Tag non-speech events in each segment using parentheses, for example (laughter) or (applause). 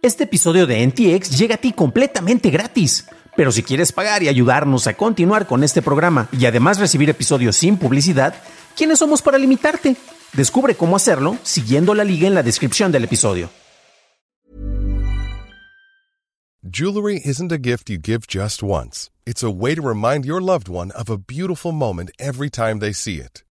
Este episodio de NTX llega a ti completamente gratis. Pero si quieres pagar y ayudarnos a continuar con este programa y además recibir episodios sin publicidad, ¿quiénes somos para limitarte? Descubre cómo hacerlo siguiendo la liga en la descripción del episodio. Jewelry isn't a gift you give just once. It's a way to remind your loved one of a beautiful moment every time they see it.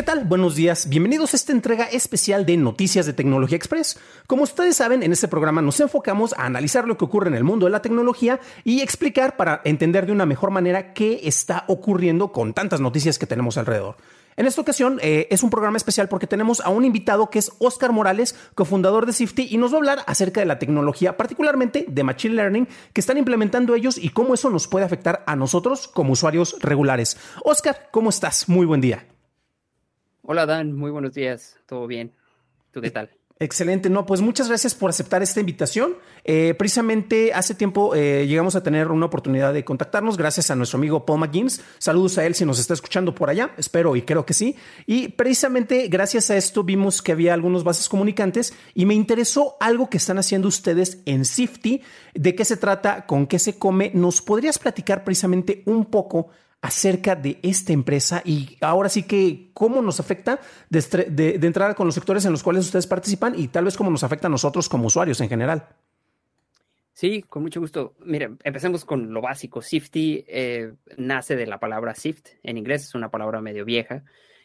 ¿Qué tal? Buenos días. Bienvenidos a esta entrega especial de Noticias de Tecnología Express. Como ustedes saben, en este programa nos enfocamos a analizar lo que ocurre en el mundo de la tecnología y explicar para entender de una mejor manera qué está ocurriendo con tantas noticias que tenemos alrededor. En esta ocasión eh, es un programa especial porque tenemos a un invitado que es Oscar Morales, cofundador de Sifty, y nos va a hablar acerca de la tecnología, particularmente de Machine Learning, que están implementando ellos y cómo eso nos puede afectar a nosotros como usuarios regulares. Oscar, ¿cómo estás? Muy buen día. Hola Dan, muy buenos días, todo bien. ¿Tú qué tal? Excelente, no, pues muchas gracias por aceptar esta invitación. Eh, precisamente hace tiempo eh, llegamos a tener una oportunidad de contactarnos gracias a nuestro amigo Paul McGinnis. Saludos a él si nos está escuchando por allá, espero y creo que sí. Y precisamente gracias a esto vimos que había algunos bases comunicantes y me interesó algo que están haciendo ustedes en Sifty. ¿De qué se trata? ¿Con qué se come? ¿Nos podrías platicar precisamente un poco acerca de esta empresa y ahora sí que cómo nos afecta de, entrada con los sectores en los cuales ustedes participan y tal vez cómo nos afecta a nosotros como usuarios en general. Sí, con mucho gusto. Mire, empecemos con lo básico. Sifty eh, nace de la palabra sift. En inglés es una palabra medio vieja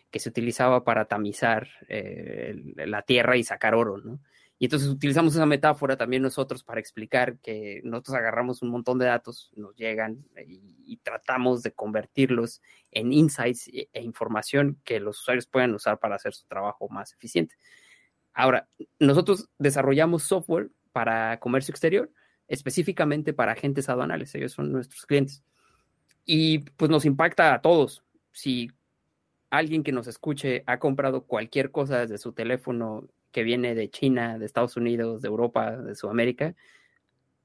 que se utilizaba para tamizar eh, la tierra y sacar oro, ¿no? Y entonces utilizamos esa metáfora también nosotros para explicar que nosotros agarramos un montón de datos, nos llegan y, tratamos de convertirlos en insights e, e, información que los usuarios puedan usar para hacer su trabajo más eficiente. Ahora, nosotros desarrollamos software para comercio exterior, específicamente para agentes aduanales, ellos son nuestros clientes. Y pues nos impacta a todos. Si alguien que nos escuche ha comprado cualquier cosa desde su teléfono que viene de China, de Estados Unidos, de Europa, de Sudamérica,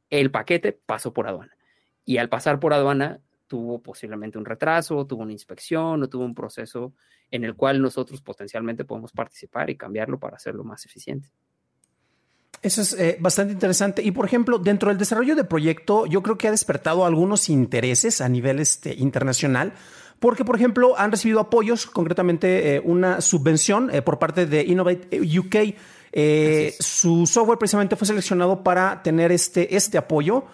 el paquete pasó por aduana. Y al pasar por aduana, tuvo posiblemente un retraso, tuvo una inspección o tuvo un proceso en el cual nosotros potencialmente podemos participar y cambiarlo para hacerlo más eficiente. Eso es eh, bastante interesante. Y por ejemplo, dentro del desarrollo del proyecto, yo creo que ha despertado algunos intereses a nivel este, internacional porque, por ejemplo, han recibido apoyos, concretamente eh, una subvención eh, por parte de Innovate UK. Eh, su software precisamente fue seleccionado para tener este, este apoyo.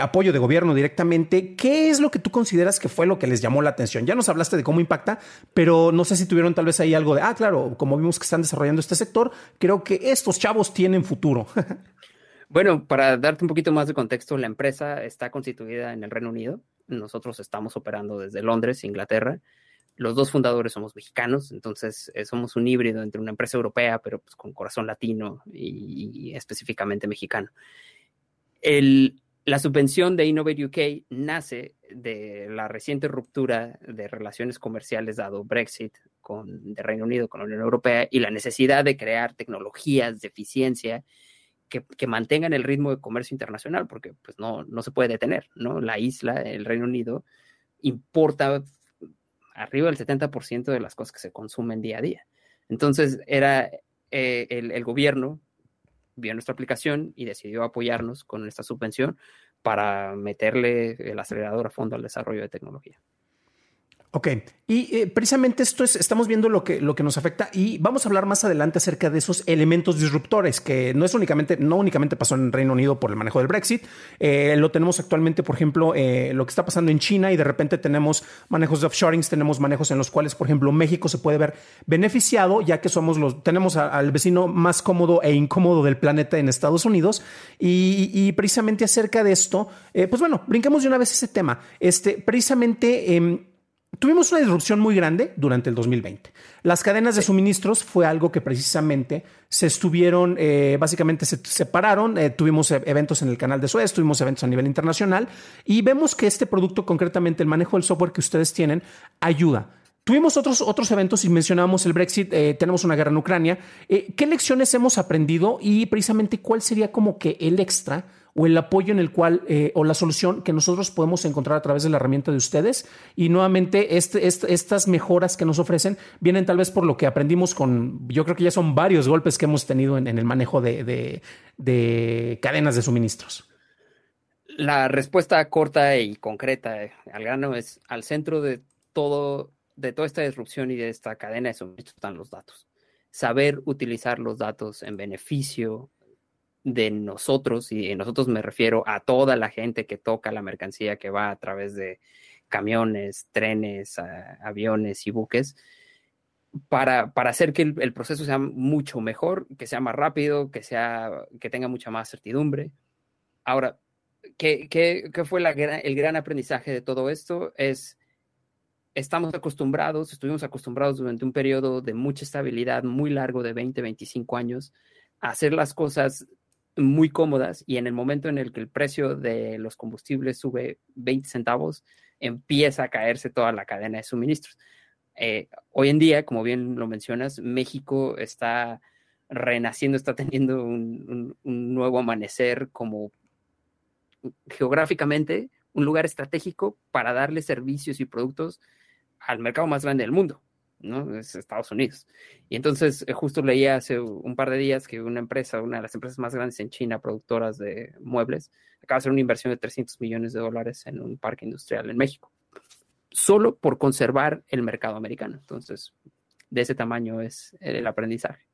apoyo de gobierno directamente. ¿Qué es lo que tú consideras que fue lo que les llamó la atención? Ya nos hablaste de cómo impacta, pero no sé si tuvieron tal vez ahí algo de, ah, claro, como vimos que están desarrollando este sector, creo que estos chavos tienen futuro. (laughs) bueno, para darte un poquito más de contexto, la empresa está constituida en el Reino Unido. Nosotros estamos operando desde Londres, Inglaterra. Los dos fundadores somos mexicanos, entonces eh, somos un híbrido entre una empresa europea, pero pues, con corazón latino y, específicamente mexicano. la subvención de Innovate UK nace de la reciente ruptura de relaciones comerciales dado Brexit con de Reino Unido con la Unión Europea y la necesidad de crear tecnologías de eficiencia que, mantengan el ritmo de comercio internacional, porque pues no, no se puede detener, ¿no? La isla, el Reino Unido, importa arriba del 70% de las cosas que se consumen día a día. Entonces, era eh, el, el, gobierno vio nuestra aplicación y decidió apoyarnos con esta subvención para meterle el acelerador a fondo al desarrollo de tecnología. Ok, y eh, precisamente esto es, estamos viendo lo que, lo que nos afecta y vamos a hablar más adelante acerca de esos elementos disruptores que no es únicamente, no únicamente pasó en Reino Unido por el manejo del Brexit, eh, lo tenemos actualmente, por ejemplo, eh, lo que está pasando en China y de repente tenemos manejos de offshoring, tenemos manejos en los cuales, por ejemplo, México se puede ver beneficiado ya que somos los, tenemos al vecino más cómodo e incómodo del planeta en Estados Unidos. Y, precisamente acerca de esto, pues bueno, brinquemos de una vez ese tema, este, precisamente em, Tuvimos una disrupción muy grande durante el 2020. Las cadenas de suministros fue algo que precisamente se estuvieron, eh, básicamente se separaron. Eh, tuvimos e-, eventos en el canal de Suez, tuvimos eventos a nivel internacional y vemos que este producto, concretamente el manejo del software que ustedes tienen, ayuda. Tuvimos otros, otros eventos y mencionamos el Brexit, eh, tenemos una guerra en Ucrania. ¿Qué lecciones hemos aprendido y precisamente cuál sería como que el extra? O el apoyo en el cual eh, o la solución que nosotros podemos encontrar a través de la herramienta de ustedes. Y nuevamente, este, este, estas mejoras que nos ofrecen vienen tal vez por lo que aprendimos con, yo creo que ya son varios golpes que hemos tenido en, el manejo de, de, cadenas de suministros. La respuesta corta y concreta eh, al grano es al centro de todo, de toda esta disrupción y de esta cadena de suministros están los datos. Saber utilizar los datos en beneficio de nosotros, y nosotros me refiero a toda la gente que toca la mercancía que va a través de camiones, trenes, aviones y buques, para, para hacer que el, proceso sea mucho mejor, que sea más rápido, que, sea, que tenga mucha más certidumbre. Ahora, ¿qué, qué, qué fue el gran aprendizaje de todo esto? Es, estamos acostumbrados, estuvimos acostumbrados durante un periodo de mucha estabilidad, muy largo, de 20, 25 años, a hacer las cosas muy cómodas y en el momento en el que el precio de los combustibles sube 20 centavos, empieza a caerse toda la cadena de suministros. Eh, hoy en día, como bien lo mencionas, México está renaciendo, está teniendo un, nuevo amanecer como geográficamente un lugar estratégico para darle servicios y productos al mercado más grande del mundo. ¿No? Es Estados Unidos. Y entonces eh, justo leía hace un par de días que una empresa, una de las empresas más grandes en China, productoras de muebles, acaba de hacer una inversión de 300 millones de dólares en un parque industrial en México, solo por conservar el mercado americano. Entonces, de ese tamaño es el aprendizaje.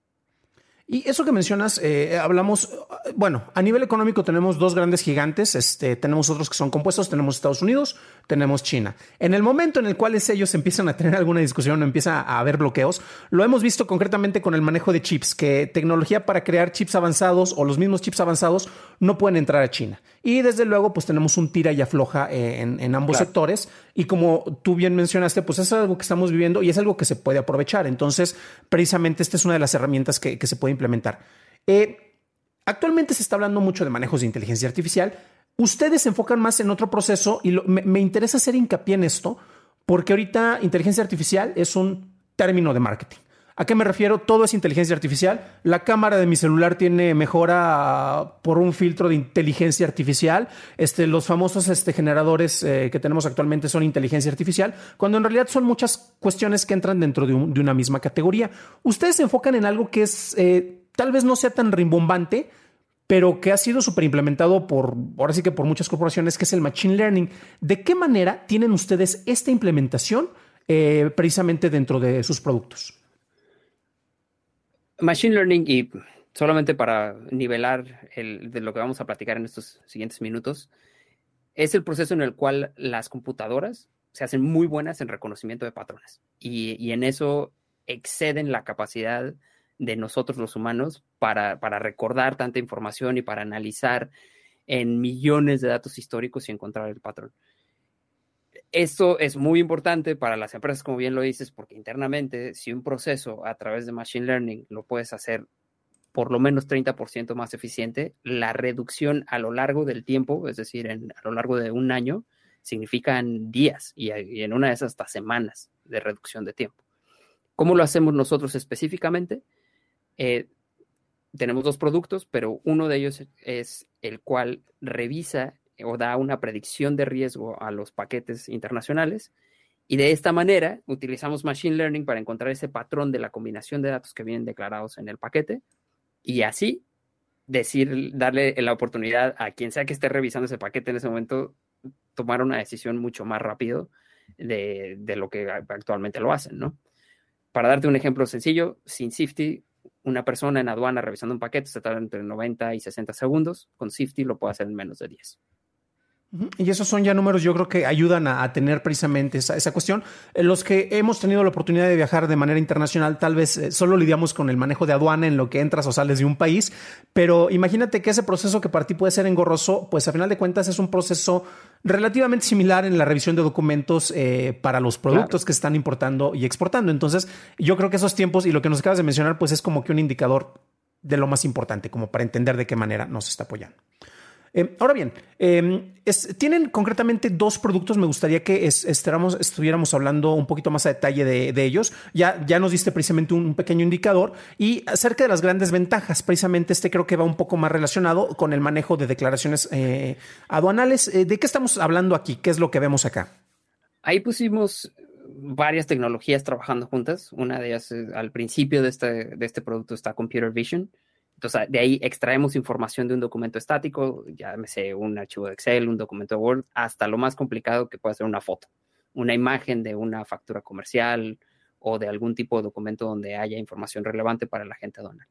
Y eso que mencionas, eh, hablamos, bueno, a nivel económico tenemos dos grandes gigantes, este, tenemos otros que son compuestos, tenemos Estados Unidos, tenemos China. En el momento en el cual ellos empiezan a tener alguna discusión o empieza a haber bloqueos, lo hemos visto concretamente con el manejo de chips, que tecnología para crear chips avanzados o los mismos chips avanzados no pueden entrar a China. Y desde luego, pues tenemos un tira y afloja eh, en, ambos sectores. Y como tú bien mencionaste, pues es algo que estamos viviendo y es algo que se puede aprovechar. Entonces, precisamente esta es una de las herramientas que, que se puede implementar. Eh, actualmente se está hablando mucho de manejos de inteligencia artificial. Ustedes se enfocan más en otro proceso y me, interesa hacer hincapié en esto porque ahorita inteligencia artificial es un término de marketing. ¿A qué me refiero? Todo es inteligencia artificial. La cámara de mi celular tiene mejora por un filtro de inteligencia artificial. Este, los famosos este, generadores eh, que tenemos actualmente son inteligencia artificial, cuando en realidad son muchas cuestiones que entran dentro de, una misma categoría. Ustedes se enfocan en algo que es eh, tal vez no sea tan rimbombante, pero que ha sido súper implementado por, ahora sí que por muchas corporaciones, que es el Machine Learning. ¿De qué manera tienen ustedes esta implementación eh, precisamente dentro de sus productos? Machine Learning, y solamente para nivelar el, de lo que vamos a platicar en estos siguientes minutos, es el proceso en el cual las computadoras se hacen muy buenas en reconocimiento de patrones y, y en eso exceden la capacidad de nosotros los humanos para, recordar tanta información y para analizar en millones de datos históricos y encontrar el patrón. Esto es muy importante para las empresas, como bien lo dices, porque internamente, si un proceso a través de Machine Learning lo puedes hacer por lo menos 30% más eficiente, la reducción a lo largo del tiempo, es decir, a lo largo de un año, significan días y, en una de esas hasta semanas de reducción de tiempo. ¿Cómo lo hacemos nosotros específicamente? Eh, tenemos dos productos, pero uno de ellos es el cual revisa o da una predicción de riesgo a los paquetes internacionales. Y de esta manera utilizamos Machine Learning para encontrar ese patrón de la combinación de datos que vienen declarados en el paquete y así decir, darle la oportunidad a quien sea que esté revisando ese paquete en ese momento, tomar una decisión mucho más rápido de, de lo que actualmente lo hacen, ¿no? Para darte un ejemplo sencillo, sin Safety una persona en aduana revisando un paquete se tarda entre 90 y 60 segundos. Con Safety lo puede hacer en menos de 10. Y esos son ya números, yo creo que ayudan a, tener precisamente esa, cuestión. Eh, los que hemos tenido la oportunidad de viajar de manera internacional, tal vez eh, solo lidiamos con el manejo de aduana en lo que entras o sales de un país, pero imagínate que ese proceso que para ti puede ser engorroso, pues a final de cuentas es un proceso relativamente similar en la revisión de documentos eh, para los productos que están importando y exportando. Entonces, yo creo que esos tiempos y lo que nos acabas de mencionar, pues es como que un indicador de lo más importante, como para entender de qué manera nos está apoyando. Eh, ahora bien, em, tienen concretamente dos productos. Me gustaría que estuviéramos hablando un poquito más a detalle de, ellos. Ya, nos diste precisamente un, pequeño indicador y acerca de las grandes ventajas. Precisamente este creo que va un poco más relacionado con el manejo de declaraciones eh, aduanales. Eh, ¿De qué estamos hablando aquí? ¿Qué es lo que vemos acá? Ahí pusimos varias tecnologías trabajando juntas. Una de ellas, al principio este, de este producto está Computer Vision entonces, de ahí extraemos información de un documento estático, sé un archivo de Excel, un documento de Word, hasta lo más complicado que puede ser una foto, una imagen de una factura comercial o de algún tipo de documento donde haya información relevante para la gente aduanal.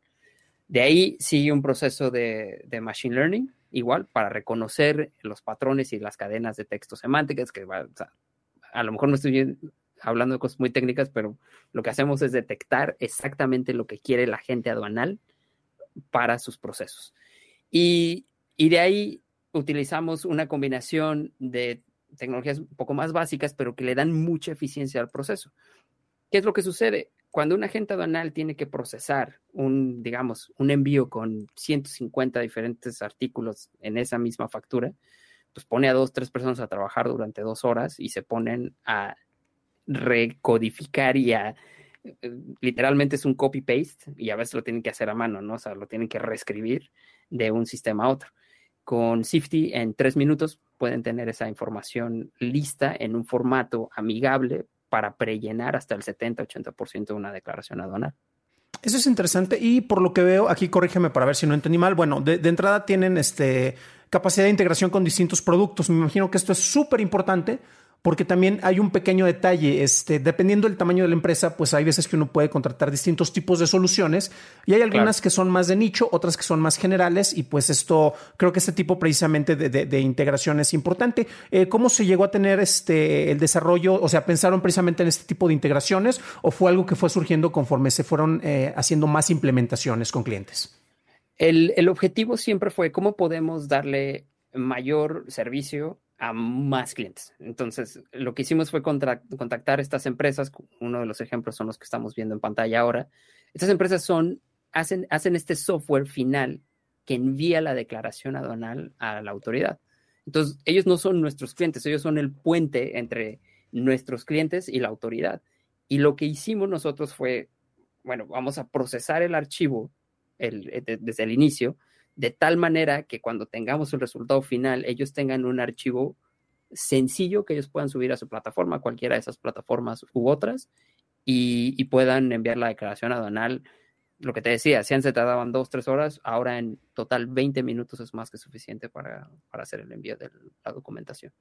De ahí sigue un proceso de, machine learning, igual, para reconocer los patrones y las cadenas de texto semánticas, que a lo mejor no estoy hablando de cosas muy técnicas, pero lo que hacemos es detectar exactamente lo que quiere la gente aduanal para sus procesos. Y, de ahí utilizamos una combinación de tecnologías un poco más básicas, pero que le dan mucha eficiencia al proceso. ¿Qué es lo que sucede? Cuando un agente aduanal tiene que procesar un, digamos, un envío con 150 diferentes artículos en esa misma factura, pues pone a dos, tres personas a trabajar durante dos horas y se ponen a recodificar y a literalmente es un copy-paste y a veces lo tienen que hacer a mano, ¿no? O sea, lo tienen que reescribir de un sistema a otro. Con Sifty, en tres minutos pueden tener esa información lista en un formato amigable para prellenar hasta el 70-80% de una declaración aduanal. Eso es interesante y por lo que veo, aquí corrígeme para ver si no entendí mal. Bueno, de, de entrada tienen este, capacidad de integración con distintos productos. Me imagino que esto es súper importante porque también hay un pequeño detalle, este, dependiendo del tamaño de la empresa, pues hay veces que uno puede contratar distintos tipos de soluciones y hay algunas que son más de nicho, otras que son más generales y pues esto, creo que este tipo precisamente de, integración es importante. Eh, ¿Cómo se llegó a tener este, el desarrollo? O sea, ¿pensaron precisamente en este tipo de integraciones o fue algo que fue surgiendo conforme se fueron eh, haciendo más implementaciones con clientes? El, el objetivo siempre fue cómo podemos darle mayor servicio a más clientes. Entonces, lo que hicimos fue contactar estas empresas. Uno de los ejemplos son los que estamos viendo en pantalla ahora. Estas empresas son, hacen, hacen este software final que envía la declaración aduanal a la autoridad. Entonces, ellos no son nuestros clientes, ellos son el puente entre nuestros clientes y la autoridad. Y lo que hicimos nosotros fue, bueno, vamos a procesar el archivo desde el inicio de tal manera que cuando tengamos el resultado final, ellos tengan un archivo sencillo que ellos puedan subir a su plataforma, cualquiera de esas plataformas u otras, y, puedan enviar la declaración aduanal. Lo que te decía, si antes se tardaban dos, tres horas, ahora en total 20 minutos es más que suficiente para, para hacer el envío de la documentación.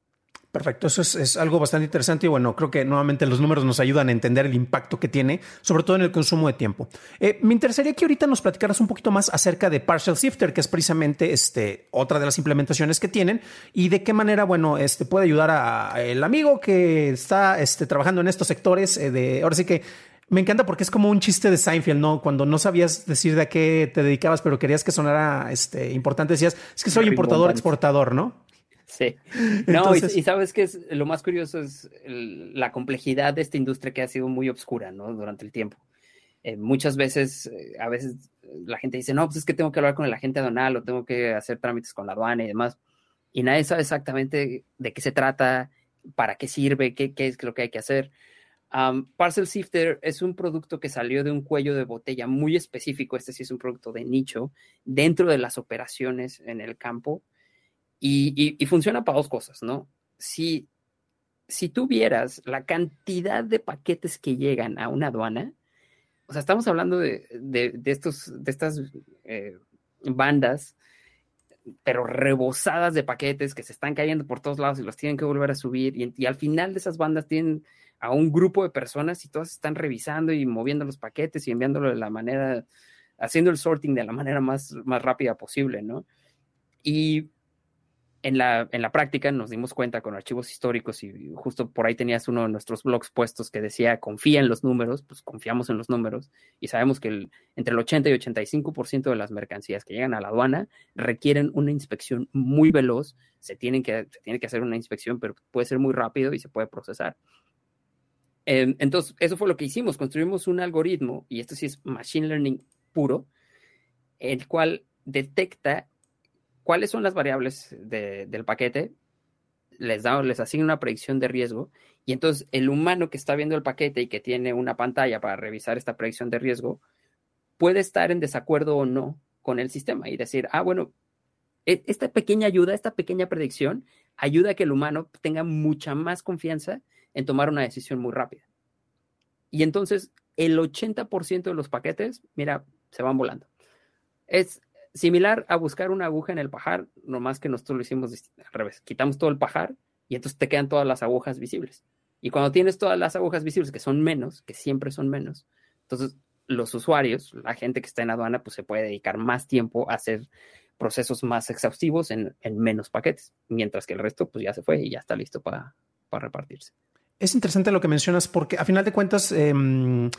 Perfecto, eso es, algo bastante interesante y bueno, creo que nuevamente los números nos ayudan a entender el impacto que tiene, sobre todo en el consumo de tiempo. Eh, me interesaría que ahorita nos platicaras un poquito más acerca de Partial Sifter, que es precisamente este, otra de las implementaciones que tienen y de qué manera, bueno, este, puede ayudar a, el amigo que está este, trabajando en estos sectores eh, de, ahora sí que me encanta porque es como un chiste de Seinfeld, ¿no? Cuando no sabías decir de a qué te dedicabas, pero querías que sonara este, importante, decías, es que soy importador, exportador, ¿no? Sí. (laughs) No, y, sabes que es lo más curioso es la complejidad de esta industria que ha sido muy obscura, ¿no? Durante el tiempo. Eh, muchas veces, eh, a veces la gente dice, no, pues es que tengo que hablar con el agente aduanal o tengo que hacer trámites con la aduana y demás. Y nadie sabe exactamente de qué se trata, para qué sirve, qué, qué es lo que hay que hacer. Parcel Sifter es un producto que salió de un cuello de botella muy específico. Este sí es un producto de nicho dentro de las operaciones en el campo y, funciona para dos cosas, ¿no? Si, si tú vieras la cantidad de paquetes que llegan a una aduana, o sea, estamos hablando de, estos, de estas eh, bandas, pero rebosadas de paquetes que se están cayendo por todos lados y los tienen que volver a subir. Y, y, al final de esas bandas tienen a un grupo de personas y todas están revisando y moviendo los paquetes y enviándolo de la manera, haciendo el sorting de la manera más, más rápida posible, ¿no? Y en la, en la práctica nos dimos cuenta con archivos históricos y justo por ahí tenías uno de nuestros blogs puestos que decía confía en los números, pues confiamos en los números y sabemos que entre el 80 y 85% de las mercancías que llegan a la aduana requieren una inspección muy veloz, se, tienen que, tiene que hacer una inspección, pero puede ser muy rápido y se puede procesar. Em, entonces, eso fue lo que hicimos, construimos un algoritmo, y esto sí es machine learning puro, el cual detecta cuáles son las variables del paquete, les, les asigna una predicción de riesgo y entonces el humano que está viendo el paquete y que tiene una pantalla para revisar esta predicción de riesgo puede estar en desacuerdo o no con el sistema y decir, ah, bueno, e, esta pequeña ayuda, esta pequeña predicción ayuda a que el humano tenga mucha más confianza en tomar una decisión muy rápida. Y entonces el 80% de los paquetes, mira, se van volando. Es, similar a buscar una aguja en el pajar, nomás que nosotros lo hicimos al revés. Quitamos todo el pajar y entonces te quedan todas las agujas visibles. Y cuando tienes todas las agujas visibles, que son menos, que siempre son menos, entonces los usuarios, la gente que está en aduana, pues se puede dedicar más tiempo a hacer procesos más exhaustivos en, menos paquetes, mientras que el resto pues ya se fue y ya está listo para, repartirse. Es interesante lo que mencionas porque a final de cuentas... Em,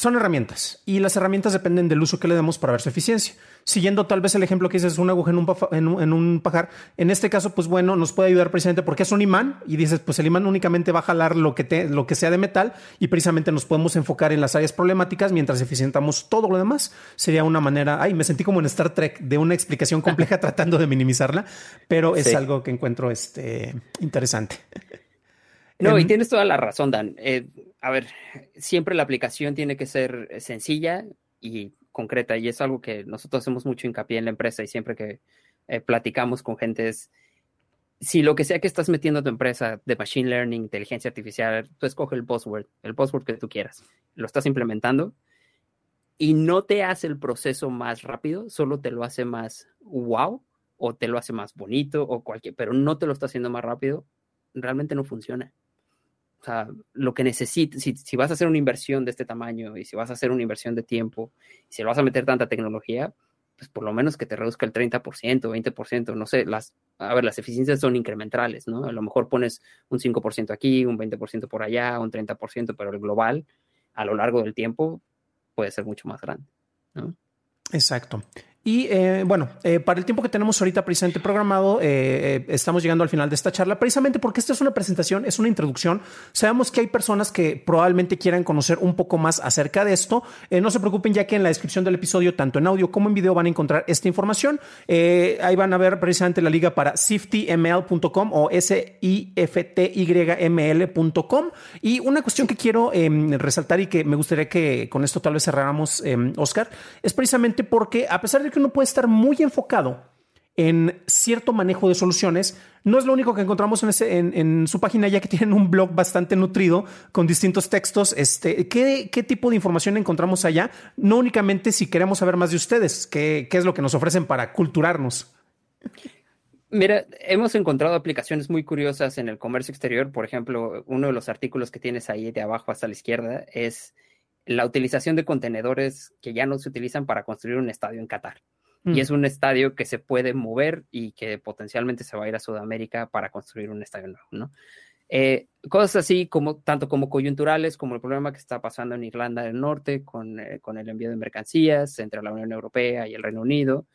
son herramientas y las herramientas dependen del uso que le demos para ver su eficiencia. Siguiendo tal vez el ejemplo que dices, una aguja en un, en, un, pajar, en este caso, pues bueno, nos puede ayudar precisamente porque es un imán y dices, pues el imán únicamente va a jalar lo que, te, lo que sea de metal y precisamente nos podemos enfocar en las áreas problemáticas mientras eficientamos todo lo demás. Sería una manera, ay, me sentí como en Star Trek de una explicación compleja (laughs) tratando de minimizarla, pero es algo que encuentro este, interesante. No, y tienes toda la razón, Dan. Eh, a ver, siempre la aplicación tiene que ser sencilla y concreta y es algo que nosotros hacemos mucho hincapié en la empresa y siempre que eh, platicamos con gente es, si lo que sea que estás metiendo a tu empresa de machine learning, inteligencia artificial, tú escoge el buzzword, el buzzword que tú quieras, lo estás implementando y no te hace el proceso más rápido, solo te lo hace más wow o te lo hace más bonito o cualquier, pero no te lo está haciendo más rápido, realmente no funciona. O sea, lo que necesitas, si, vas a hacer una inversión de este tamaño y si vas a hacer una inversión de tiempo, y si le vas a meter tanta tecnología, pues por lo menos que te reduzca el 30%, 20%, no sé, las, a ver, las eficiencias son incrementales, ¿no? A lo mejor pones un 5% aquí, un 20% por allá, un 30%, pero el global a lo largo del tiempo puede ser mucho más grande, ¿no? Exacto. Y eh, bueno, eh, para el tiempo que tenemos ahorita precisamente programado, eh, estamos llegando al final de esta charla, precisamente porque esta es una presentación, es una introducción. Sabemos que hay personas que probablemente quieran conocer un poco más acerca de esto. no se preocupen, ya que en la descripción del episodio, tanto en audio como en video, van a encontrar esta información. ahí van a ver precisamente la liga para siftyml.com o S-I-F-T-Y-M-L.com. Y una cuestión que quiero em, resaltar y que me gustaría que con esto tal vez cerráramos, em, Oscar, es precisamente porque a pesar de que uno puede estar muy enfocado en cierto manejo de soluciones. No es lo único que encontramos en, su página, ya que tienen un blog bastante nutrido con distintos textos. Este, ¿qué, tipo de información encontramos allá? No únicamente si queremos saber más de ustedes, qué, qué es lo que nos ofrecen para culturarnos. Mira, hemos encontrado aplicaciones muy curiosas en el comercio exterior. Por ejemplo, uno de los artículos que tienes ahí de abajo hasta la izquierda es la utilización de contenedores que ya no se utilizan para construir un estadio en Qatar. Y mm. es un estadio que se puede mover y que potencialmente se va a ir a Sudamérica para construir un estadio nuevo, ¿no? Eh, cosas así como tanto como coyunturales como el problema que está pasando en Irlanda del Norte con, eh, con el envío de mercancías entre la Unión Europea y el Reino Unido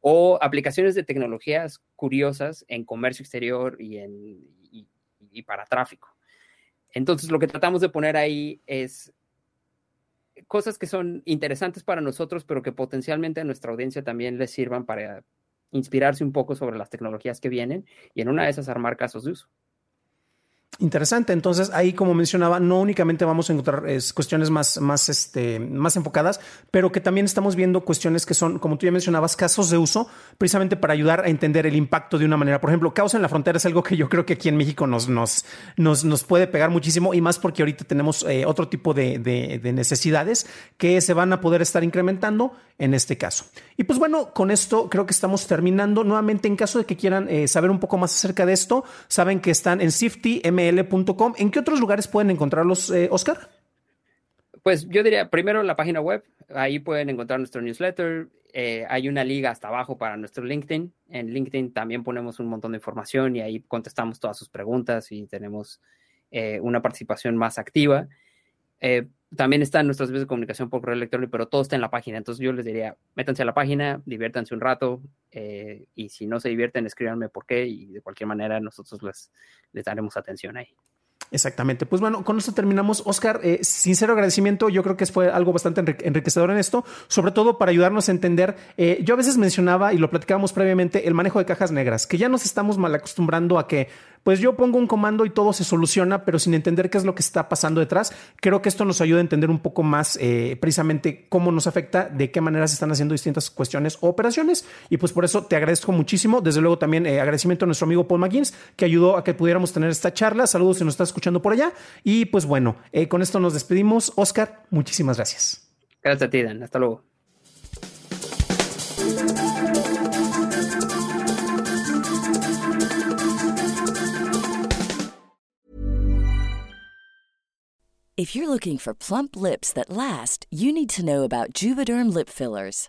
o aplicaciones de tecnologías curiosas en comercio exterior y, en, y para tráfico. Entonces, lo que tratamos de poner ahí es cosas que son interesantes para nosotros, pero que potencialmente a nuestra audiencia también les sirvan para inspirarse un poco sobre las tecnologías que vienen y en una de esas armar casos de uso. Interesante. Entonces, ahí, como mencionaba, no únicamente vamos a encontrar cuestiones más, más, este, más enfocadas, pero que también estamos viendo cuestiones que son, como tú ya mencionabas, casos de uso, precisamente para ayudar a entender el impacto de una manera. Por ejemplo, causa en la frontera es algo que yo creo que aquí en México nos, nos, nos, nos puede pegar muchísimo y más porque ahorita tenemos eh, otro tipo de, de necesidades que se van a poder estar incrementando en este caso. Y pues bueno, con esto creo que estamos terminando. Nuevamente, en caso de que quieran eh, saber un poco más acerca de esto, saben que están en ¿En qué otros lugares pueden encontrarlos, eh, Oscar? Pues yo diría, primero la página web, ahí pueden encontrar nuestro newsletter, eh, hay una liga hasta abajo para nuestro LinkedIn. En LinkedIn también ponemos un montón de información y ahí contestamos todas sus preguntas y tenemos eh, una participación más activa. Eh, también están nuestras vías de comunicación por correo electrónico, pero todo está en la página. Entonces yo les diría, métanse a la página, diviértanse un rato y si no se divierten, escríbanme por qué y de cualquier manera nosotros les, les daremos atención ahí. Exactamente. Pues bueno, con esto terminamos. Oscar, eh, sincero agradecimiento. Yo creo que fue algo bastante enriquecedor en esto, sobre todo para ayudarnos a entender. Eh, yo a veces mencionaba y lo platicábamos previamente el manejo de cajas negras, que ya nos estamos mal acostumbrando a que pues yo pongo un comando y todo se soluciona, pero sin entender qué es lo que está pasando detrás. Creo que esto nos ayuda a entender un poco más eh, precisamente cómo nos afecta, de qué manera se están haciendo distintas cuestiones o operaciones. Y pues por eso te agradezco muchísimo. Desde luego también agradecimiento a nuestro amigo Paul McGuinness, que ayudó a que pudiéramos tener esta charla. Saludos si nos estás escuchando por allá. Y pues bueno, eh, con esto nos despedimos. Oscar, muchísimas gracias. Gracias a ti, Dan. Hasta luego. If you're looking for plump lips that last, you need to know about Juvederm lip fillers.